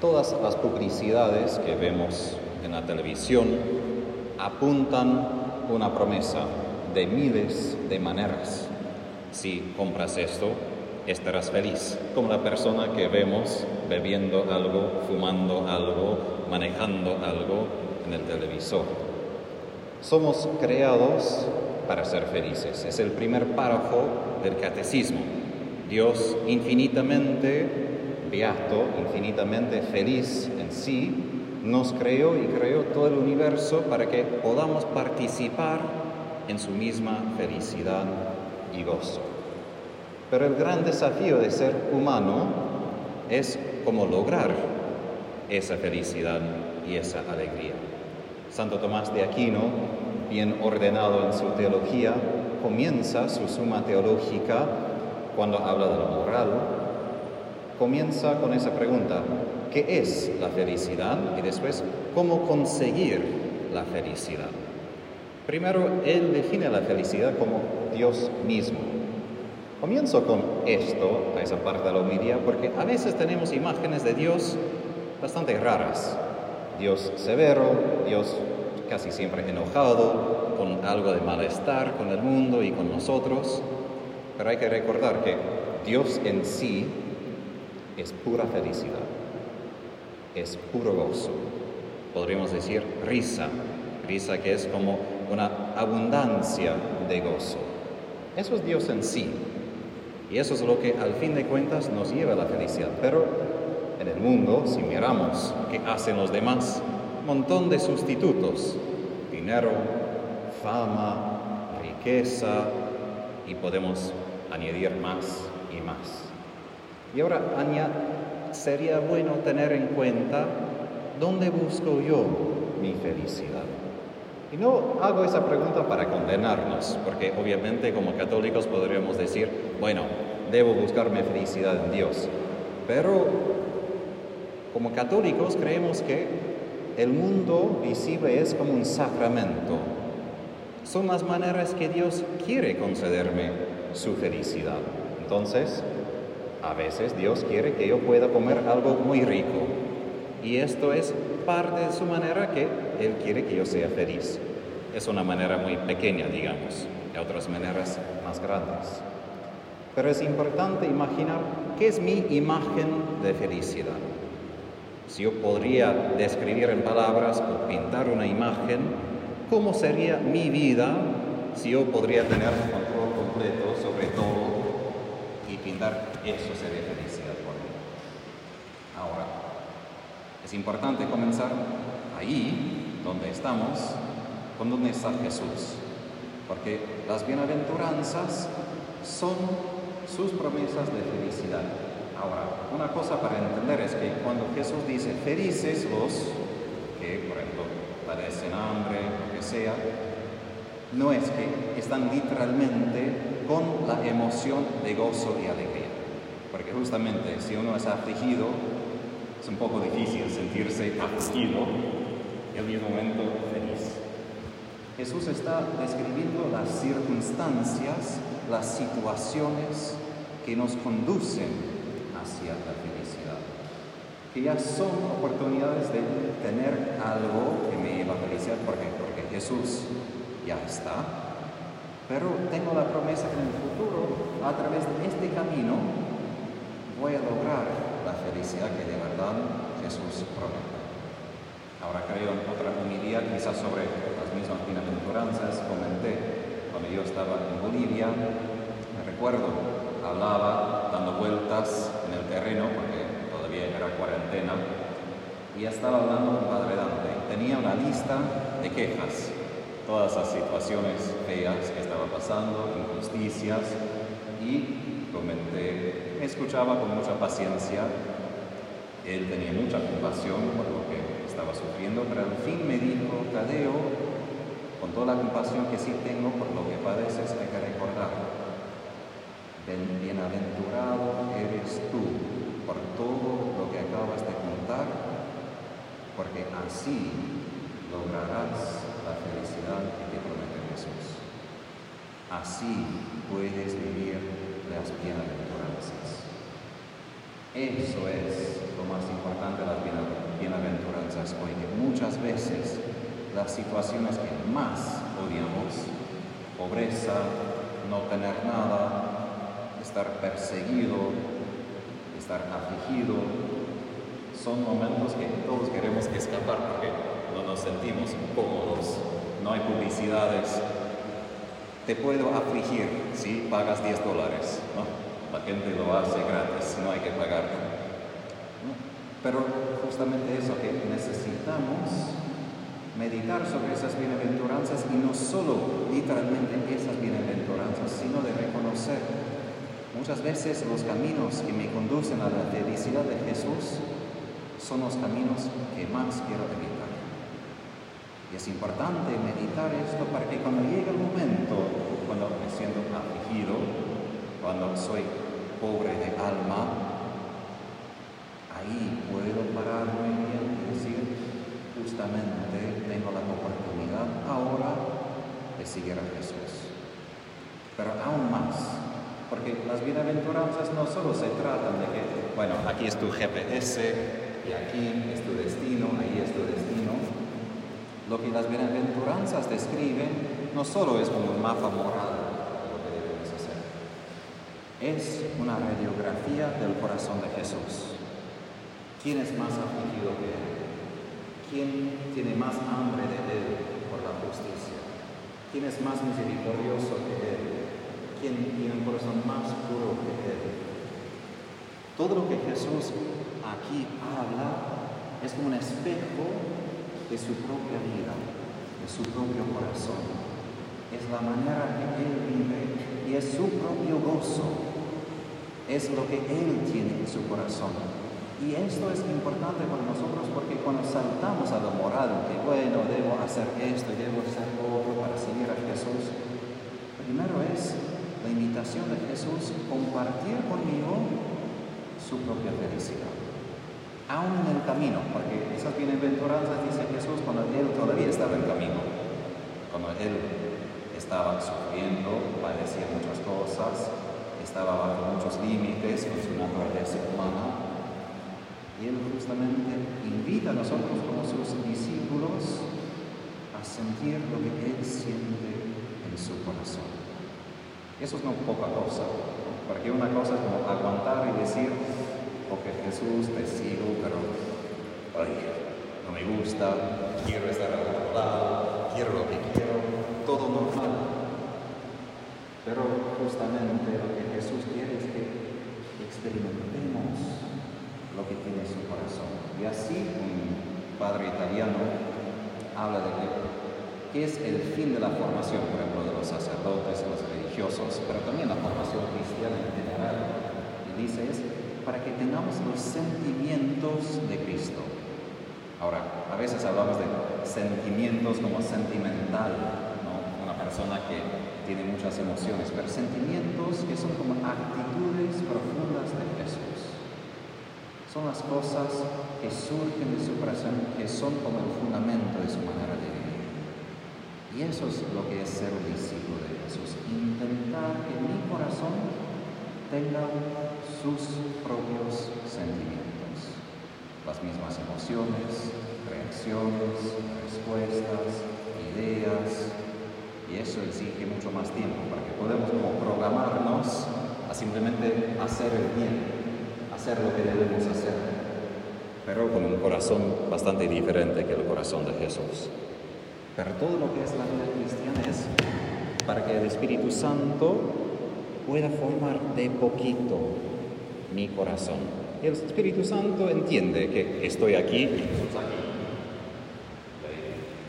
Todas las publicidades que vemos en la televisión apuntan una promesa de miles de maneras. Si compras esto, estarás feliz, como la persona que vemos bebiendo algo, fumando algo, manejando algo en el televisor. Somos creados para ser felices. Es el primer párrafo del catecismo. Dios infinitamente beato, infinitamente feliz en sí, nos creó y creó todo el universo para que podamos participar en su misma felicidad y gozo. Pero el gran desafío de ser humano es cómo lograr esa felicidad y esa alegría. Santo Tomás de Aquino, bien ordenado en su teología, comienza su suma teológica cuando habla de lo moral, comienza con esa pregunta, ¿qué es la felicidad? Y después, ¿cómo conseguir la felicidad? Primero, él define la felicidad como Dios mismo. Comienzo con esto, a esa parte de la homilía, porque a veces tenemos imágenes de Dios bastante raras. Dios severo, Dios casi siempre enojado, con algo de malestar con el mundo y con nosotros. Pero hay que recordar que Dios en sí es pura felicidad, es puro gozo. Podríamos decir risa, risa que es como una abundancia de gozo. Eso es Dios en sí. Y eso es lo que al fin de cuentas nos lleva a la felicidad. Pero en el mundo, si miramos qué hacen los demás, un montón de sustitutos, dinero, fama, riqueza, y podemos añadir más y más. Y ahora sería bueno tener en cuenta dónde busco yo mi felicidad. Y no hago esa pregunta para condenarnos, porque obviamente como católicos podríamos decir, bueno, debo buscar mi felicidad en Dios. Pero como católicos creemos que el mundo visible es como un sacramento. Son las maneras que Dios quiere concederme su felicidad. Entonces, a veces Dios quiere que yo pueda comer algo muy rico. Y esto es parte de su manera que Él quiere que yo sea feliz. Es una manera muy pequeña, digamos. Hay otras maneras más grandes. Pero es importante imaginar qué es mi imagen de felicidad. Si yo podría describir en palabras o pintar una imagen, ¿cómo sería mi vida si yo podría tener control completo sobre todo y pintar eso sería felicidad por mí? Ahora, es importante comenzar ahí donde estamos, con donde está Jesús, porque las bienaventuranzas son sus promesas de felicidad. Ahora, una cosa para entender es que cuando Jesús dice felices los que, por ejemplo, padecen hambre, lo que sea, no es que están literalmente con emoción de gozo y alegría. Porque justamente si uno es afligido, es un poco difícil sentirse afligido y al mismo momento feliz. Jesús está describiendo las circunstancias, las situaciones que nos conducen hacia la felicidad. Que ya son oportunidades de tener algo que me lleva a felicidad, porque, porque Jesús ya está. Pero tengo la promesa que en el futuro, a través de este camino, voy a lograr la felicidad que de verdad Jesús promete. Ahora creo en otra humildad, quizás sobre las mismas bienaventuranzas, comenté cuando yo estaba en Bolivia, me recuerdo, hablaba dando vueltas en el terreno, porque todavía era cuarentena, y estaba hablando con Padre Dante. Tenía una lista de quejas, todas las situaciones feas que estaba pasando, injusticias, y comenté, me escuchaba con mucha paciencia, él tenía mucha compasión por lo que estaba sufriendo, pero al fin me dijo, Tadeo, con toda la compasión que sí tengo por lo que padeces, hay que recordar, bienaventurado eres tú por todo lo que acabas de contar, porque así lograrás la felicidad que te promete Jesús. Así puedes vivir las bienaventuranzas. Eso es lo más importante de las bienaventuranzas hoy, muchas veces las situaciones que más odiamos, pobreza, no tener nada, estar perseguido, estar afligido, son momentos que todos queremos escapar porque no nos sentimos cómodos, no hay publicidades. Te puedo afligir si pagas 10 dólares. La gente lo hace gratis, no hay que pagar. Pero justamente eso que necesitamos meditar sobre esas bienaventuranzas y no solo literalmente esas bienaventuranzas, sino de reconocer muchas veces los caminos que me conducen a la felicidad de Jesús son los caminos que más quiero evitar. Y es importante meditar esto para que cuando llegue el momento, cuando me siento afligido, cuando soy pobre de alma, ahí puedo pararme y decir, justamente tengo la oportunidad ahora de seguir a Jesús. Pero aún más, porque las bienaventuranzas no solo se tratan de que, bueno, aquí es tu GPS, y aquí es tu destino, ahí es tu destino. Lo que las bienaventuranzas describen no solo es como un mapa moral lo que debemos hacer, es una radiografía del corazón de Jesús. ¿Quién es más afligido que Él? ¿Quién tiene más hambre de Él por la justicia? ¿Quién es más misericordioso que Él? ¿Quién tiene un corazón más puro que Él? Todo lo que Jesús aquí habla es como un espejo de su propia vida, de su propio corazón. Es la manera que Él vive y es su propio gozo. Es lo que Él tiene en su corazón. Y esto es importante para nosotros porque cuando saltamos a lo moral, que bueno, debo hacer esto debo hacer otro para seguir a Jesús, primero es la invitación de Jesús compartir conmigo su propia felicidad aún en el camino, porque esas bienaventuranzas dice Jesús cuando Él todavía estaba en camino, cuando Él estaba sufriendo, padecía muchas cosas, estaba bajo muchos límites con su naturaleza humana. Y Él justamente invita a nosotros como sus discípulos a sentir lo que Él siente en su corazón. Eso es no poca cosa, porque una cosa es como aguantar y decir, porque Jesús te sigo, pero ay, no me gusta, quiero estar al otro lado, quiero lo que quiero, todo normal. Pero justamente lo que Jesús quiere es que experimentemos lo que tiene su corazón. Y así un padre italiano habla de que es el fin de la formación, por ejemplo, de los sacerdotes, los religiosos, pero también la formación cristiana en general. Y dice es para que tengamos los sentimientos de Cristo. Ahora, a veces hablamos de sentimientos como sentimental, una persona que tiene muchas emociones, pero sentimientos que son como actitudes profundas de Jesús. Son las cosas que surgen de su corazón, que son como el fundamento de su manera de vivir. Y eso es lo que es ser un discípulo de Jesús, intentar que mi corazón tenga sus propios sentimientos, las mismas emociones, reacciones, respuestas, ideas, y eso exige mucho más tiempo para que podamos como programarnos a simplemente hacer el bien, hacer lo que debemos hacer, pero con un corazón bastante diferente que el corazón de Jesús. Pero todo lo que es la vida cristiana es para que el Espíritu Santo pueda formar de poquito mi corazón. El Espíritu Santo entiende que estoy aquí y.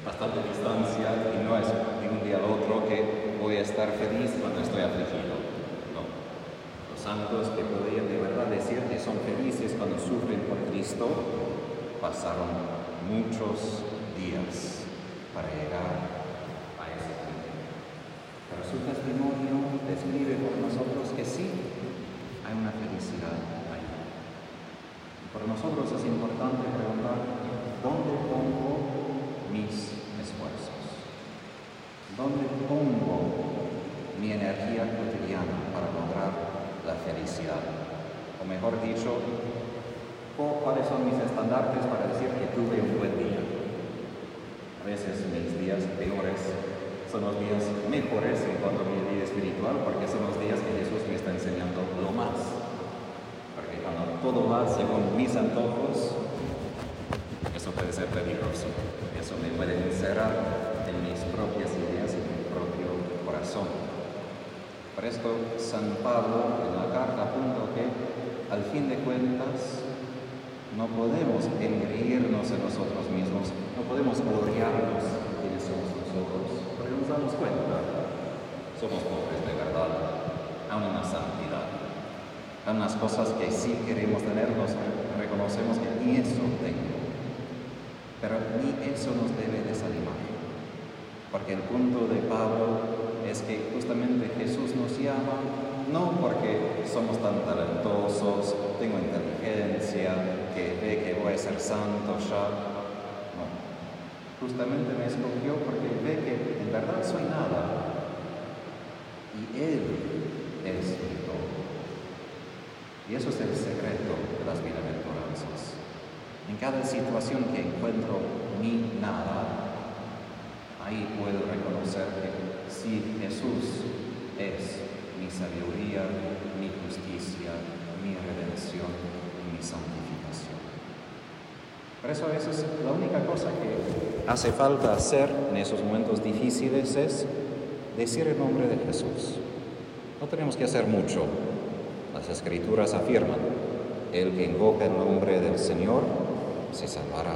Bastante distancia y no es de un día al otro que voy a estar feliz cuando estoy afligido. No. Los santos que podrían de verdad decir que son felices cuando sufren por Cristo pasaron muchos días para llegar a ese punto. Pero su testimonio describe por nosotros que sí, hay una felicidad. Para nosotros es importante preguntar, ¿dónde pongo mis esfuerzos? ¿Dónde pongo mi energía cotidiana para lograr la felicidad? O mejor dicho, ¿cuáles son mis estandartes para decir que tuve un buen día? A veces mis días peores son los días mejores en cuanto a mi vida espiritual, porque son los días que Jesús me está enseñando lo más. Porque cuando todo va según mis antojos, eso puede ser peligroso. Eso me puede encerrar en mis propias ideas y mi propio corazón. Por esto, San Pablo en la carta apunta que, al fin de cuentas, no podemos engreírnos en nosotros mismos, no podemos gloriarnos en quienes somos nosotros nos damos cuenta, somos pobres de verdad, aún una santidad. Hay unas cosas que sí queremos tener, nos reconocemos que ni eso tengo. Pero ni eso nos debe desanimar. Porque el punto de Pablo es que justamente Jesús nos llama no porque somos tan talentosos, tengo inteligencia, que ve que voy a ser santo ya, justamente me escogió porque ve que en verdad soy nada y Él. Y eso es el secreto de las bienaventuranzas. En cada situación que encuentro mi nada, ahí puedo reconocer que si Jesús es mi sabiduría, mi justicia, mi redención y mi santificación. Por eso eso es la única cosa que hace falta hacer en esos momentos difíciles es decir el nombre de Jesús. No tenemos que hacer mucho. Las escrituras afirman, el que invoca el nombre del Señor se salvará.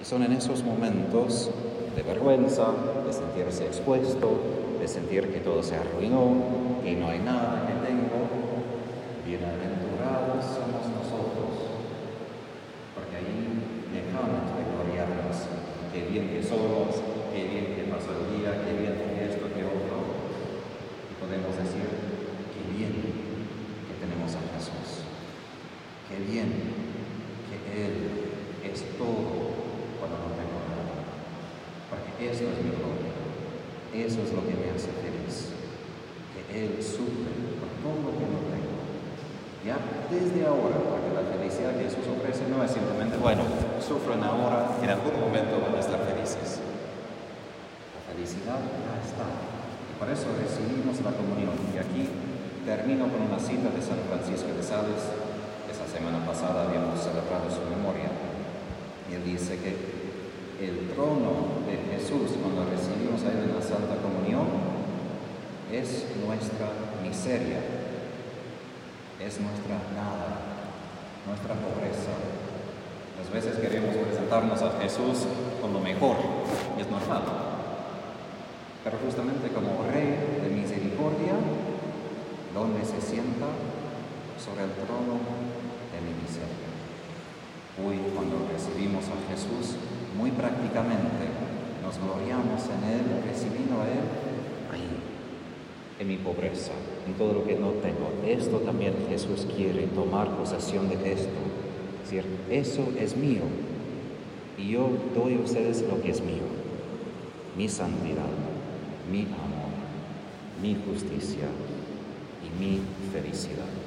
Y son en esos momentos de vergüenza, de sentirse expuesto, de sentir que todo se arruinó y no hay nada que tengo, bienaventurados somos nosotros qué bien que somos, qué bien que pasó el día, qué bien que esto, qué otro. Y podemos decir, qué bien que tenemos a Jesús, qué bien que Él es todo cuando no tengo nada. Porque eso es mi gloria, eso es lo que me hace feliz, que Él sufre por todo lo que no tengo. Ya desde ahora, porque la felicidad que Jesús ofrece no es simplemente, bueno, sufren ahora, en algún momento van a estar felices. La felicidad ya está. Y por eso recibimos la comunión. Y aquí termino con una cita de San Francisco de Sales. Esa semana pasada habíamos celebrado su memoria. Y él dice que el trono de Jesús cuando recibimos a Él en la Santa Comunión es nuestra miseria, es nuestra nada, nuestra pobreza, Muchas veces queremos presentarnos a Jesús con lo mejor, y es normal. Pero justamente como Rey de misericordia, donde se sienta sobre el trono de mi miseria. Hoy cuando recibimos a Jesús, muy prácticamente nos gloriamos en Él, recibiendo a Él ahí, en mi pobreza, en todo lo que no tengo. Esto también Jesús quiere, tomar posesión de esto decir, eso es mío y yo doy a ustedes lo que es mío, mi santidad, mi amor, mi justicia y mi felicidad.